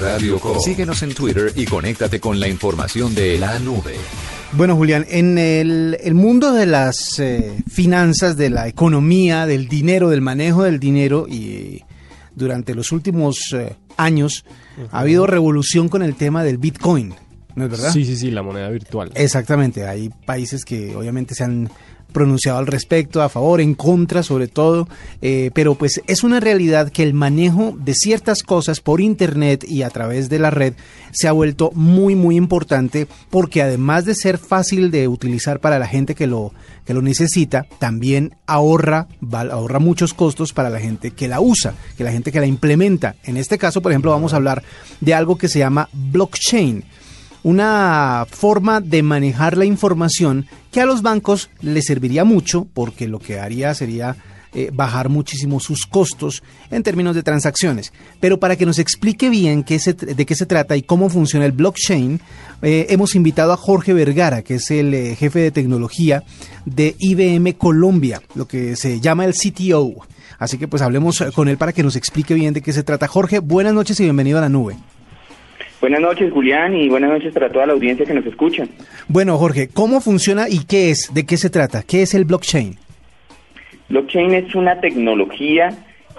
Radio Co. Síguenos en Twitter y conéctate con la información de la nube. Bueno, Julián, en el, mundo de las eh, finanzas, de la economía, del dinero, del manejo del dinero, y durante los últimos eh, años ha habido revolución con el tema del Bitcoin, ¿no es verdad? Sí, sí, sí, la moneda virtual. Exactamente, hay países que obviamente se han pronunciado al respecto, a favor, en contra sobre todo, eh, pero pues es una realidad que el manejo de ciertas cosas por internet y a través de la red se ha vuelto muy muy importante porque además de ser fácil de utilizar para la gente que lo que lo necesita, también ahorra ahorra muchos costos para la gente que la usa, que la gente que la implementa. En este caso, por ejemplo, vamos a hablar de algo que se llama blockchain una forma de manejar la información que a los bancos les serviría mucho porque lo que haría sería eh, bajar muchísimo sus costos en términos de transacciones. Pero para que nos explique bien qué de qué se trata y cómo funciona el blockchain, eh, hemos invitado a Jorge Vergara, que es el eh, jefe de tecnología de IBM Colombia, lo que se llama el CTO. Así que pues hablemos con él para que nos explique bien de qué se trata. Jorge, buenas noches y bienvenido a la nube. Buenas noches, Julián, y buenas noches para toda la audiencia que nos escucha. Bueno, Jorge, ¿cómo funciona y qué es? ¿De qué se trata? ¿Qué es el blockchain? Blockchain es una tecnología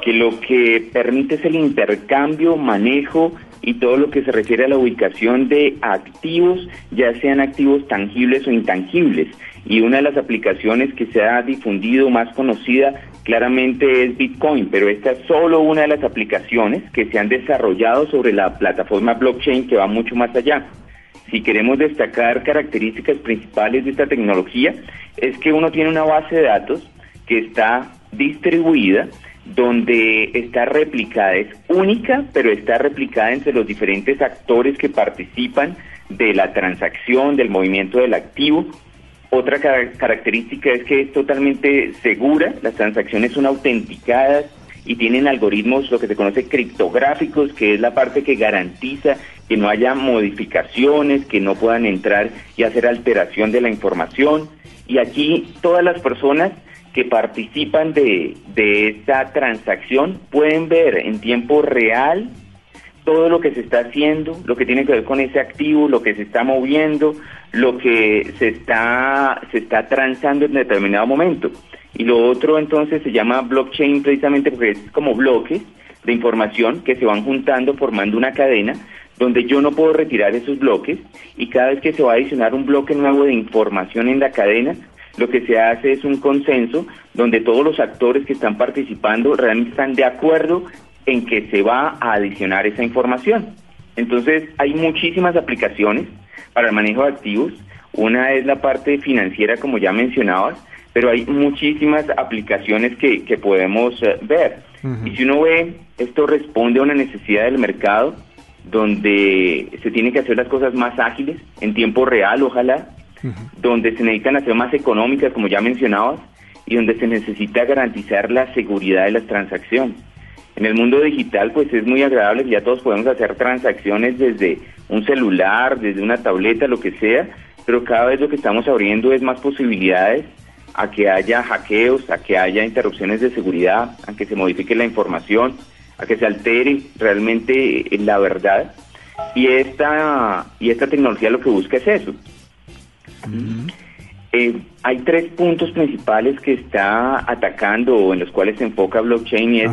que lo que permite es el intercambio, manejo y todo lo que se refiere a la ubicación de activos, ya sean activos tangibles o intangibles. Y una de las aplicaciones que se ha difundido más conocida claramente es Bitcoin, pero esta es solo una de las aplicaciones que se han desarrollado sobre la plataforma blockchain que va mucho más allá. Si queremos destacar características principales de esta tecnología, es que uno tiene una base de datos que está distribuida, donde está replicada, es única, pero está replicada entre los diferentes actores que participan de la transacción, del movimiento del activo, otra característica es que es totalmente segura, las transacciones son autenticadas y tienen algoritmos, lo que se conoce criptográficos, que es la parte que garantiza que no haya modificaciones, que no puedan entrar y hacer alteración de la información. Y aquí todas las personas que participan de, de esta transacción pueden ver en tiempo real todo lo que se está haciendo, lo que tiene que ver con ese activo, lo que se está moviendo, lo que se está, se está transando en determinado momento. Y lo otro entonces se llama blockchain precisamente porque es como bloques de información que se van juntando formando una cadena donde yo no puedo retirar esos bloques y cada vez que se va a adicionar un bloque nuevo de información en la cadena, lo que se hace es un consenso donde todos los actores que están participando realmente están de acuerdo en que se va a adicionar esa información. Entonces, hay muchísimas aplicaciones para el manejo de activos. Una es la parte financiera, como ya mencionabas, pero hay muchísimas aplicaciones que, que podemos eh, ver. Y si uno ve, esto responde a una necesidad del mercado donde se tienen que hacer las cosas más ágiles, en tiempo real, ojalá, donde se necesitan hacer más económicas, como ya mencionabas, y donde se necesita garantizar la seguridad de las transacciones. En el mundo digital, pues es muy agradable que ya todos podemos hacer transacciones desde un celular, desde una tableta, lo que sea, pero cada vez lo que estamos abriendo es más posibilidades a que haya hackeos, a que haya interrupciones de seguridad, a que se modifique la información, a que se altere realmente la verdad. Y esta, y esta tecnología lo que busca es eso. Eh, hay tres puntos principales que está atacando o en los cuales se enfoca blockchain y es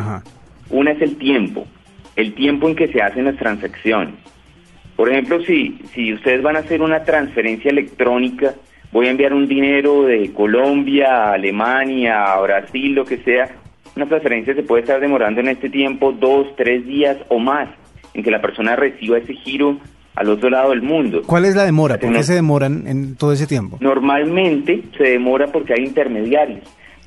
una es el tiempo, el tiempo en que se hacen las transacciones. Por ejemplo, si, si ustedes van a hacer una transferencia electrónica, voy a enviar un dinero de Colombia a Alemania, a Brasil, lo que sea, una transferencia se puede estar demorando en este tiempo dos, tres días o más en que la persona reciba ese giro al otro lado del mundo. ¿Cuál es la demora? ¿Por qué se demoran en todo ese tiempo? Normalmente se demora porque hay intermediarios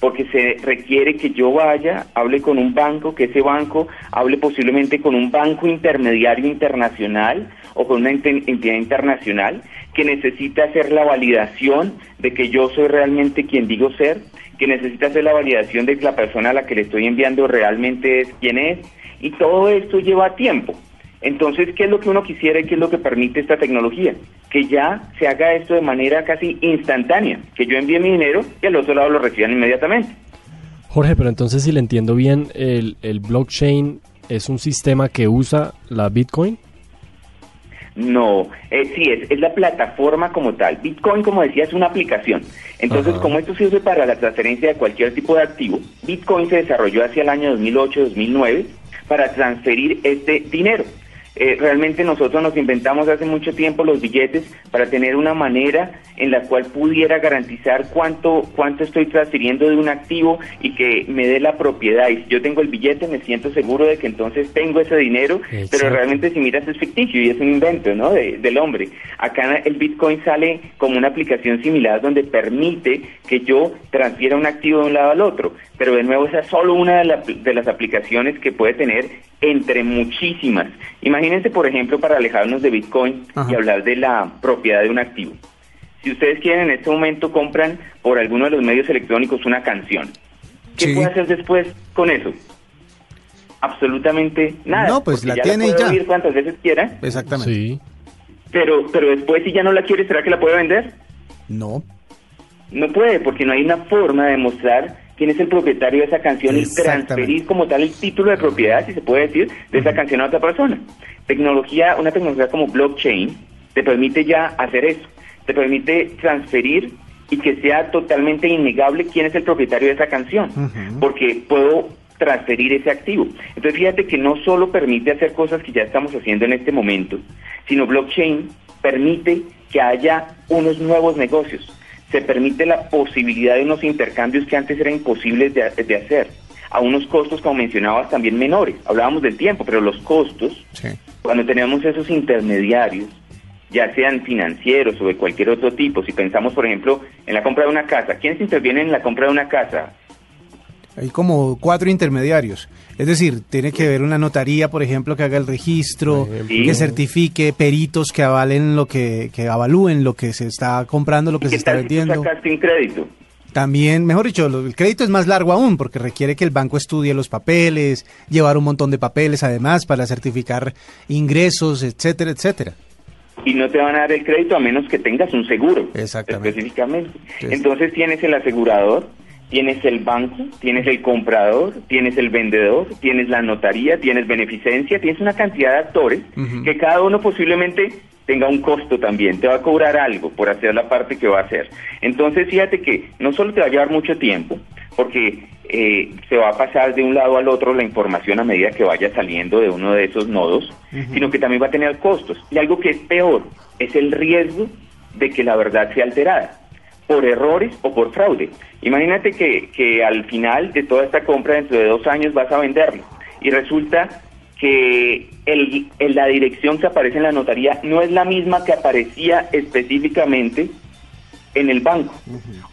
porque se requiere que yo vaya, hable con un banco, que ese banco hable posiblemente con un banco intermediario internacional o con una entidad internacional que necesita hacer la validación de que yo soy realmente quien digo ser, que necesita hacer la validación de que la persona a la que le estoy enviando realmente es quien es, y todo esto lleva tiempo. Entonces, ¿qué es lo que uno quisiera y qué es lo que permite esta tecnología? Que ya se haga esto de manera casi instantánea, que yo envíe mi dinero y al otro lado lo reciban inmediatamente. Jorge, pero entonces si le entiendo bien, el, blockchain es un sistema que usa la Bitcoin. No, eh, sí, es, es la plataforma como tal. Bitcoin, como decía, es una aplicación. Entonces, Ajá. como esto se usa para la transferencia de cualquier tipo de activo, Bitcoin se desarrolló hacia el año 2008-2009 para transferir este dinero. Eh, realmente nosotros nos inventamos hace mucho tiempo los billetes para tener una manera en la cual pudiera garantizar cuánto cuánto estoy transfiriendo de un activo y que me dé la propiedad. Y si yo tengo el billete, me siento seguro de que entonces tengo ese dinero, pero realmente si miras es ficticio y es un invento ¿no? de- del hombre. Acá el Bitcoin sale como una aplicación similar donde permite que yo transfiera un activo de un lado al otro, pero de nuevo esa es solo una de, la- de las aplicaciones que puede tener entre muchísimas. Imagínense, por ejemplo, para alejarnos de Bitcoin Ajá. y hablar de la propiedad de un activo. Si ustedes quieren, en este momento compran por alguno de los medios electrónicos una canción. ¿Qué Sí. puede hacer después con eso? Absolutamente nada. No, pues la ya tiene y puede ya. oír cuantas veces quiera, Exactamente. Sí. pero, pero después si ya no la quiere, ¿será que la puede vender? No. No puede, porque no hay una forma de demostrar quién es el propietario de esa canción y transferir como tal el título de propiedad, si se puede decir, de esa canción a otra persona. Tecnología, una tecnología como blockchain te permite ya hacer eso, te permite transferir y que sea totalmente innegable quién es el propietario de esa canción, porque puedo transferir ese activo. Entonces fíjate que no solo permite hacer cosas que ya estamos haciendo en este momento, sino blockchain permite que haya unos nuevos negocios, se permite la posibilidad de unos intercambios que antes eran imposibles de, de hacer, a unos costos, como mencionabas, también menores. Hablábamos del tiempo, pero los costos, Sí. cuando tenemos esos intermediarios, ya sean financieros o de cualquier otro tipo, si pensamos, por ejemplo, en la compra de una casa, ¿quiénes intervienen en la compra de una casa? Hay como cuatro intermediarios. Es decir, tiene que haber una notaría, por ejemplo, que haga el registro, que certifique, peritos que avalen lo que, que avalúen lo que se está comprando, lo que ¿Y se está tal si tú vendiendo. sacaste un crédito? También, mejor dicho, el crédito es más largo aún porque requiere que el banco estudie los papeles, llevar un montón de papeles además para certificar ingresos, etcétera, etcétera. Y no te van a dar el crédito a menos que tengas un seguro. Exactamente. Específicamente. Entonces tienes el asegurador, tienes el banco, tienes el comprador, tienes el vendedor, tienes la notaría, tienes beneficencia, tienes una cantidad de actores que cada uno posiblemente tenga un costo también, te va a cobrar algo por hacer la parte que va a hacer. Entonces fíjate que no solo te va a llevar mucho tiempo, porque eh, se va a pasar de un lado al otro la información a medida que vaya saliendo de uno de esos nodos, sino que también va a tener costos. Y algo que es peor es el riesgo de que la verdad sea alterada por errores o por fraude. Imagínate que, que al final de toda esta compra, dentro de dos años, vas a venderlo y resulta que el, el- la dirección que aparece en la notaría no es la misma que aparecía específicamente en el banco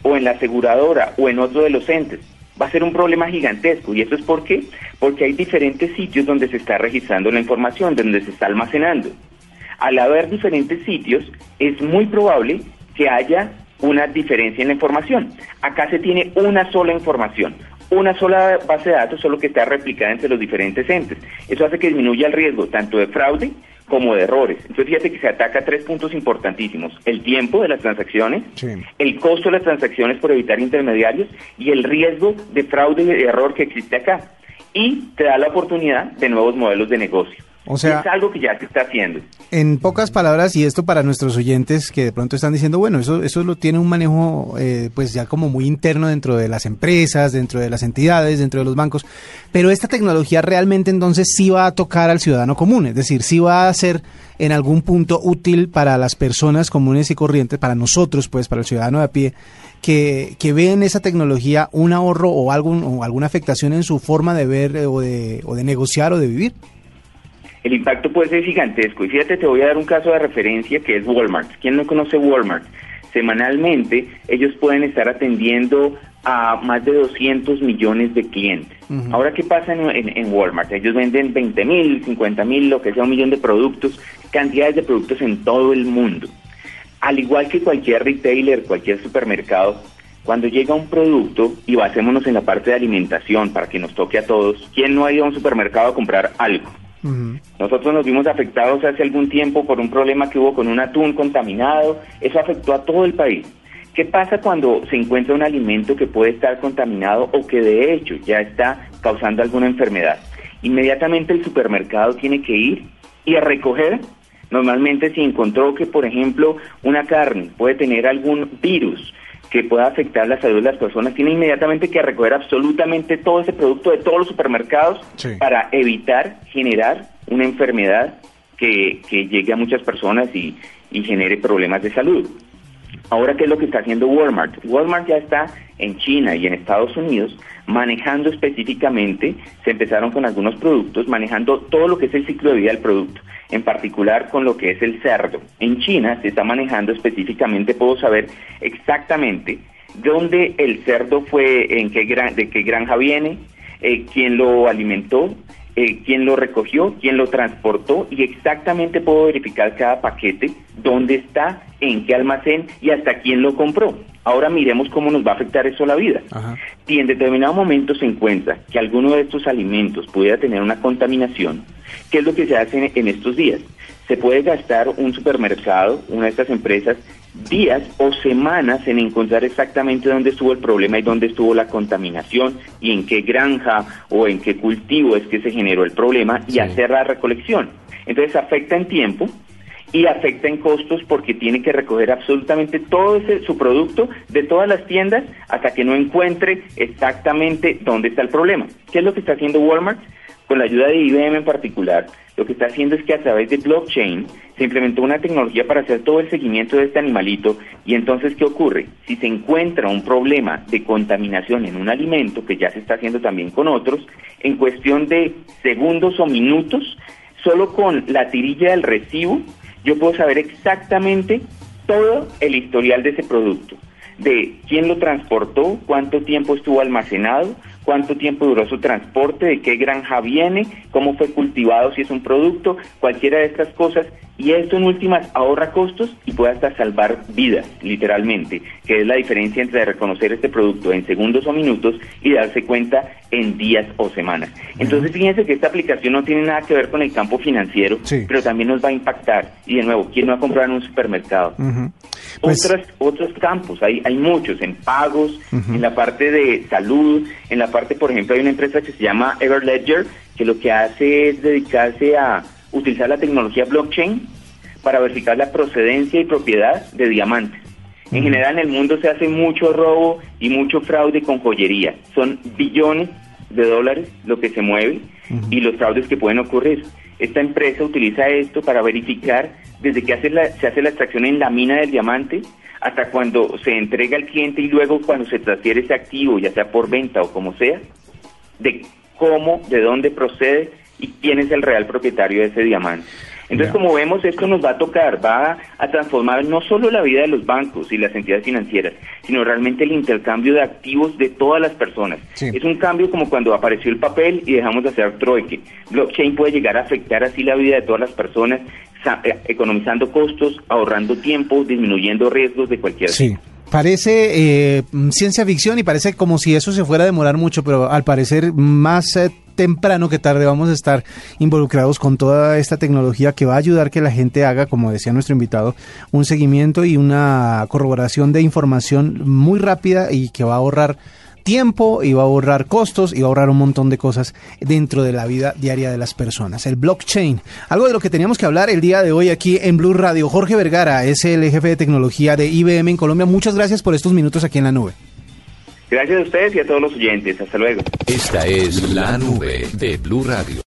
o en la aseguradora o en otro de los entes. Va a ser un problema gigantesco. ¿Y eso es por qué? Porque hay diferentes sitios donde se está registrando la información, donde se está almacenando. Al haber diferentes sitios, es muy probable que haya una diferencia en la información. Acá se tiene una sola información, una sola base de datos, solo que está replicada entre los diferentes entes. Eso hace que disminuya el riesgo tanto de fraude como de errores. Entonces fíjate que se ataca tres puntos importantísimos. El tiempo de las transacciones, Sí. el costo de las transacciones por evitar intermediarios y el riesgo de fraude y de error que existe acá. Y te da la oportunidad de nuevos modelos de negocio. O sea- Y es algo que ya se está haciendo. En pocas palabras, y esto para nuestros oyentes que de pronto están diciendo, bueno, eso, eso lo tiene un manejo eh, pues ya como muy interno dentro de las empresas, dentro de las entidades, dentro de los bancos, pero esta tecnología realmente entonces sí va a tocar al ciudadano común, es decir, sí va a ser en algún punto útil para las personas comunes y corrientes, para nosotros, pues para el ciudadano de a pie, que, que ve en esa tecnología un ahorro o, algún, o alguna afectación en su forma de ver eh, o de, o de negociar o de vivir. El impacto puede ser gigantesco. Y fíjate, te voy a dar un caso de referencia que es Walmart. ¿Quién no conoce Walmart? Semanalmente ellos pueden estar atendiendo a más de 200 millones de clientes. Ahora, ¿qué pasa en, en- en Walmart? Ellos venden 20 mil, 50 mil, lo que sea un millón de productos, cantidades de productos en todo el mundo. Al igual que cualquier retailer, cualquier supermercado, cuando llega un producto, y basémonos en la parte de alimentación para que nos toque a todos, ¿quién no ha ido a un supermercado a comprar algo? Nosotros nos vimos afectados hace algún tiempo por un problema que hubo con un atún contaminado. Eso afectó a todo el país. ¿Qué pasa cuando se encuentra un alimento que puede estar contaminado o que de hecho ya está causando alguna enfermedad? Inmediatamente el supermercado tiene que ir y a recoger Normalmente si encontró que, por ejemplo, una carne puede tener algún virus que pueda afectar la salud de las personas, tiene inmediatamente que recoger absolutamente todo ese producto de todos los supermercados para evitar generar una enfermedad que, que llegue a muchas personas y, y genere problemas de salud. Ahora, ¿qué es lo que está haciendo Walmart? Walmart ya está en China y en Estados Unidos manejando específicamente, se empezaron con algunos productos, manejando todo lo que es el ciclo de vida del producto, en particular con lo que es el cerdo. En China se está manejando específicamente, puedo saber exactamente dónde el cerdo fue, en qué de qué granja viene, eh, quién lo alimentó, eh, quién lo recogió, quién lo transportó y exactamente puedo verificar cada paquete, dónde está, en qué almacén y hasta quién lo compró. Ahora miremos cómo nos va a afectar eso a la vida. Si en determinado momento se encuentra que alguno de estos alimentos pudiera tener una contaminación, ¿qué es lo que se hace en estos días? Se puede gastar un supermercado, una de estas empresas, días o semanas en encontrar exactamente dónde estuvo el problema y dónde estuvo la contaminación y en qué granja o en qué cultivo es que se generó el problema y hacer la recolección. Entonces afecta en tiempo y afecta en costos porque tiene que recoger absolutamente todo ese, su producto de todas las tiendas hasta que no encuentre exactamente dónde está el problema. ¿Qué es lo que está haciendo Walmart? Con la ayuda de IBM en particular, lo que está haciendo es que a través de blockchain se implementó una tecnología para hacer todo el seguimiento de este animalito y entonces ¿qué ocurre? Si se encuentra un problema de contaminación en un alimento, que ya se está haciendo también con otros, en cuestión de segundos o minutos, solo con la tirilla del recibo, yo puedo saber exactamente todo el historial de ese producto, de quién lo transportó, cuánto tiempo estuvo almacenado, cuánto tiempo duró su transporte, de qué granja viene, cómo fue cultivado, si es un producto, cualquiera de estas cosas. Y esto en últimas ahorra costos y puede hasta salvar vidas, literalmente, que es la diferencia entre reconocer este producto en segundos o minutos y darse cuenta en días o semanas. Entonces fíjense que esta aplicación no tiene nada que ver con el campo financiero, pero también nos va a impactar. Y de nuevo, ¿quién no va a comprar en un supermercado? Pues otros campos, hay, hay muchos, en pagos, en la parte de salud, en la parte, por ejemplo, hay una empresa que se llama Everledger, que lo que hace es dedicarse a utilizar la tecnología blockchain para verificar la procedencia y propiedad de diamantes. En general en el mundo se hace mucho robo y mucho fraude con joyería. Son billones de dólares lo que se mueve y los fraudes que pueden ocurrir. Esta empresa utiliza esto para verificar desde que hace se hace la extracción en la mina del diamante hasta cuando se entrega al cliente y luego cuando se transfiere ese activo, ya sea por venta o como sea, de cómo, de dónde procede y quién es el real propietario de ese diamante. Entonces, como vemos, esto nos va a tocar, va a transformar no solo la vida de los bancos y las entidades financieras, sino realmente el intercambio de activos de todas las personas. Es un cambio como cuando apareció el papel y dejamos de hacer trueque. Blockchain puede llegar a afectar así la vida de todas las personas, eh, economizando costos, ahorrando tiempo, disminuyendo riesgos de cualquier sí. Parece eh, ciencia ficción y parece como si eso se fuera a demorar mucho, pero al parecer más eh, temprano que tarde vamos a estar involucrados con toda esta tecnología que va a ayudar que la gente haga, como decía nuestro invitado, un seguimiento y una corroboración de información muy rápida y que va a ahorrar tiempo y va a ahorrar costos y va a ahorrar un montón de cosas dentro de la vida diaria de las personas. El blockchain, algo de lo que teníamos que hablar el día de hoy aquí en Blue Radio. Jorge Vergara es el jefe de tecnología de IBM en Colombia. Muchas gracias por estos minutos aquí en la nube. Gracias a ustedes y a todos los oyentes. Hasta luego. Esta es la nube de Blue Radio.